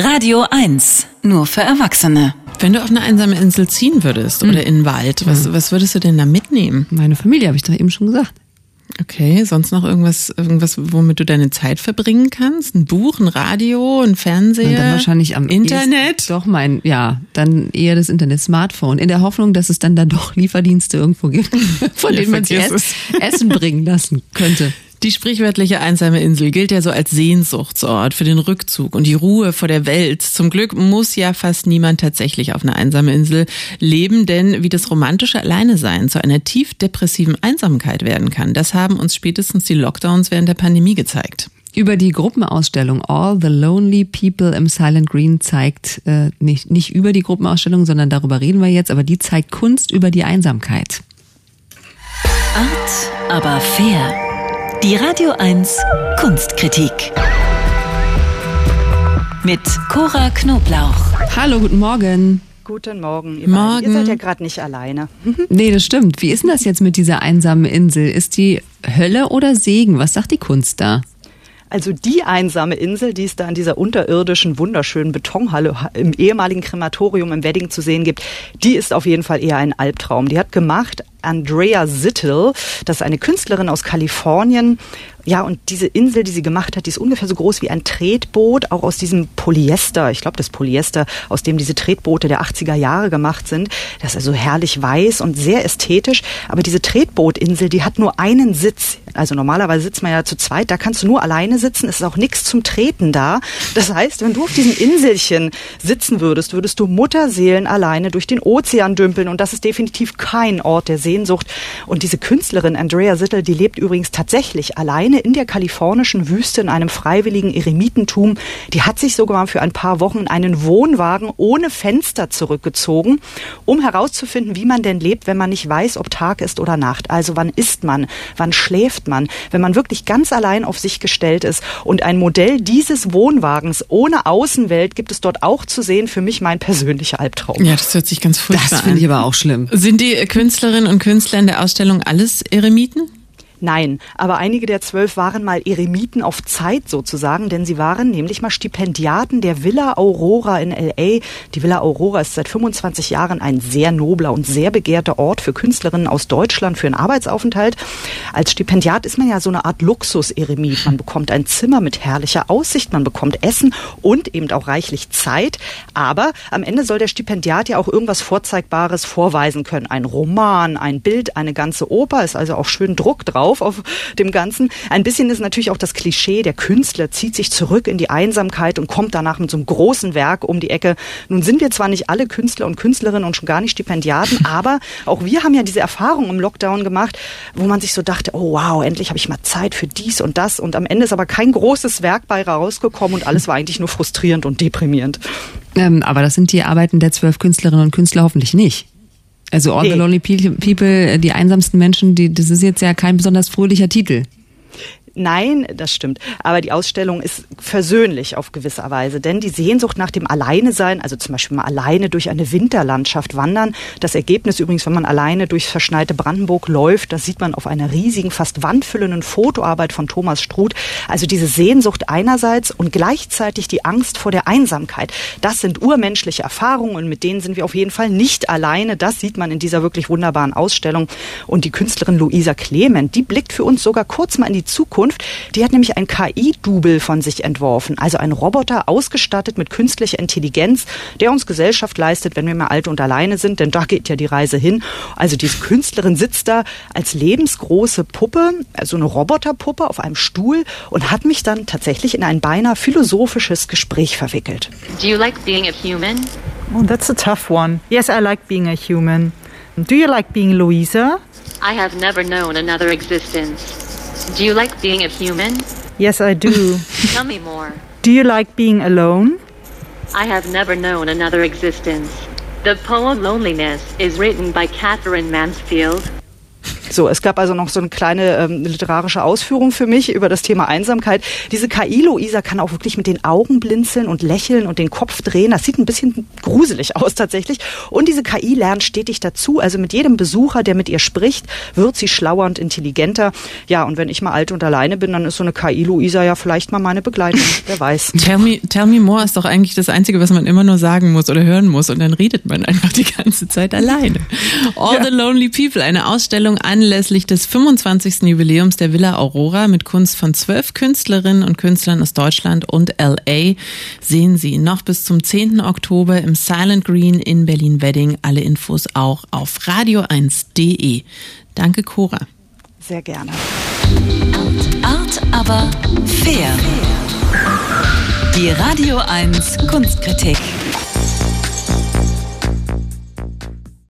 Radio 1, nur für Erwachsene. Wenn du auf eine einsame Insel ziehen würdest oder in den Wald, was, was würdest du denn da mitnehmen? Meine Familie, habe ich doch eben schon gesagt. Okay, sonst noch irgendwas, irgendwas, womit du deine Zeit verbringen kannst? Ein Buch, ein Radio, ein Fernseher? Und dann wahrscheinlich am Internet? Doch mein, ja, dann eher das Internet, Smartphone, in der Hoffnung, dass es dann da doch Lieferdienste irgendwo gibt, von Ja, denen man sich Essen bringen lassen könnte. Die sprichwörtliche einsame Insel gilt ja so als Sehnsuchtsort für den Rückzug und die Ruhe vor der Welt. Zum Glück muss ja fast niemand tatsächlich auf einer einsamen Insel leben, denn wie das romantische Alleinesein zu einer tief depressiven Einsamkeit werden kann, das haben uns spätestens die Lockdowns während der Pandemie gezeigt. Über die Gruppenausstellung All the Lonely People im Silent Green zeigt, äh, nicht, nicht über die Gruppenausstellung, sondern darüber reden wir jetzt, aber die zeigt Kunst über die Einsamkeit. Art, aber fair. Die Radio 1 Kunstkritik. Mit Cora Knoblauch. Hallo, guten Morgen. Guten Morgen, ihr Morgen. beiden. Ihr seid ja gerade nicht alleine. Nee, das stimmt. Wie ist denn das jetzt mit dieser einsamen Insel? Ist die Hölle oder Segen? Was sagt die Kunst da? Also die einsame Insel, die es da an dieser unterirdischen, wunderschönen Betonhalle im ehemaligen Krematorium im Wedding zu sehen gibt, die ist auf jeden Fall eher ein Albtraum. Die hat gemacht Andrea Zittel, das ist eine Künstlerin aus Kalifornien. Ja, und diese Insel, die sie gemacht hat, die ist ungefähr so groß wie ein Tretboot, auch aus diesem Polyester, ich glaube das Polyester, aus dem diese Tretboote der 80er Jahre gemacht sind. Das ist also herrlich weiß und sehr ästhetisch. Aber diese Tretbootinsel, die hat nur einen Sitz. Also normalerweise sitzt man ja zu zweit, da kannst du nur alleine sitzen, es ist auch nichts zum Treten da. Das heißt, wenn du auf diesem Inselchen sitzen würdest, würdest du Mutterseelen alleine durch den Ozean dümpeln und das ist definitiv kein Ort der Sehnsucht. Und diese Künstlerin Andrea Sittel, die lebt übrigens tatsächlich alleine in der kalifornischen Wüste in einem freiwilligen Eremitentum. Die hat sich sogar für ein paar Wochen in einen Wohnwagen ohne Fenster zurückgezogen, um herauszufinden, wie man denn lebt, wenn man nicht weiß, ob Tag ist oder Nacht. Also wann isst man, wann schläft man, wenn man wirklich ganz allein auf sich gestellt ist. Und ein Modell dieses Wohnwagens ohne Außenwelt gibt es dort auch zu sehen. Für mich mein persönlicher Albtraum. Ja, das hört sich ganz furchtbar Das an. finde ich aber auch schlimm. Sind die Künstlerinnen und Künstler in der Ausstellung alles Eremiten? Nein, aber einige der zwölf waren mal Eremiten auf Zeit sozusagen, denn sie waren nämlich mal Stipendiaten der Villa Aurora in LA. Die Villa Aurora ist seit 25 Jahren ein sehr nobler und sehr begehrter Ort für Künstlerinnen aus Deutschland für einen Arbeitsaufenthalt. Als Stipendiat ist man ja so eine Art Luxus-Eremit. Man bekommt ein Zimmer mit herrlicher Aussicht, man bekommt Essen und eben auch reichlich Zeit. Aber am Ende soll der Stipendiat ja auch irgendwas Vorzeigbares vorweisen können. Ein Roman, ein Bild, eine ganze Oper, ist also auch schön Druck drauf auf dem Ganzen. Ein bisschen ist natürlich auch das Klischee, der Künstler zieht sich zurück in die Einsamkeit und kommt danach mit so einem großen Werk um die Ecke. Nun sind wir zwar nicht alle Künstler und Künstlerinnen und schon gar nicht Stipendiaten, aber auch wir haben ja diese Erfahrung im Lockdown gemacht, wo man sich so dachte, oh wow, endlich habe ich mal Zeit für dies und das und am Ende ist aber kein großes Werk bei rausgekommen und alles war eigentlich nur frustrierend und deprimierend. Ähm, aber das sind die Arbeiten der zwölf Künstlerinnen und Künstler hoffentlich nicht. Also All the Nee. Lonely Pe- People, die einsamsten Menschen, die, das ist jetzt ja kein besonders fröhlicher Titel. Nein, das stimmt. Aber die Ausstellung ist versöhnlich auf gewisser Weise, denn die Sehnsucht nach dem Alleinesein, also zum Beispiel mal alleine durch eine Winterlandschaft wandern, das Ergebnis übrigens, wenn man alleine durchs verschneite Brandenburg läuft, das sieht man auf einer riesigen, fast wandfüllenden Fotoarbeit von Thomas Struth. Also diese Sehnsucht einerseits und gleichzeitig die Angst vor der Einsamkeit. Das sind urmenschliche Erfahrungen und mit denen sind wir auf jeden Fall nicht alleine. Das sieht man in dieser wirklich wunderbaren Ausstellung. Und die Künstlerin Luisa Clement, die blickt für uns sogar kurz mal in die Zukunft. Die hat nämlich ein KI-Double von sich entworfen, also ein Roboter ausgestattet mit künstlicher Intelligenz, der uns Gesellschaft leistet, wenn wir mal alt und alleine sind, denn da geht ja die Reise hin. Also diese Künstlerin sitzt da als lebensgroße Puppe, also eine Roboterpuppe auf einem Stuhl und hat mich dann tatsächlich in ein beinahe philosophisches Gespräch verwickelt. Do you like being a human? Oh, that's a tough one. Yes, I like being a human. Do you like being Louisa? I have never known another existence. Do you like being a human? Yes, I do. Tell me more. do you like being alone? I have never known another existence. The poem Loneliness is written by Catherine Mansfield. So, es gab also noch so eine kleine ähm, literarische Ausführung für mich über das Thema Einsamkeit. Diese KI Luisa kann auch wirklich mit den Augen blinzeln und lächeln und den Kopf drehen. Das sieht ein bisschen gruselig aus tatsächlich. Und diese KI lernt stetig dazu. Also mit jedem Besucher, der mit ihr spricht, wird sie schlauer und intelligenter. Ja, und wenn ich mal alt und alleine bin, dann ist so eine KI Luisa ja vielleicht mal meine Begleitung. Wer weiß. Tell me, tell me more ist doch eigentlich das Einzige, was man immer nur sagen muss oder hören muss. Und dann redet man einfach die ganze Zeit alleine. All ja. the Lonely People, eine Ausstellung anlässlich des 25. Jubiläums der Villa Aurora mit Kunst von zwölf Künstlerinnen und Künstlern aus Deutschland und LA. Sehen Sie noch bis zum 10. Oktober im Silent Green in Berlin-Wedding. Alle Infos auch auf radio1.de. Danke, Cora. Sehr gerne. Art, aber fair. Die Radio 1 Kunstkritik.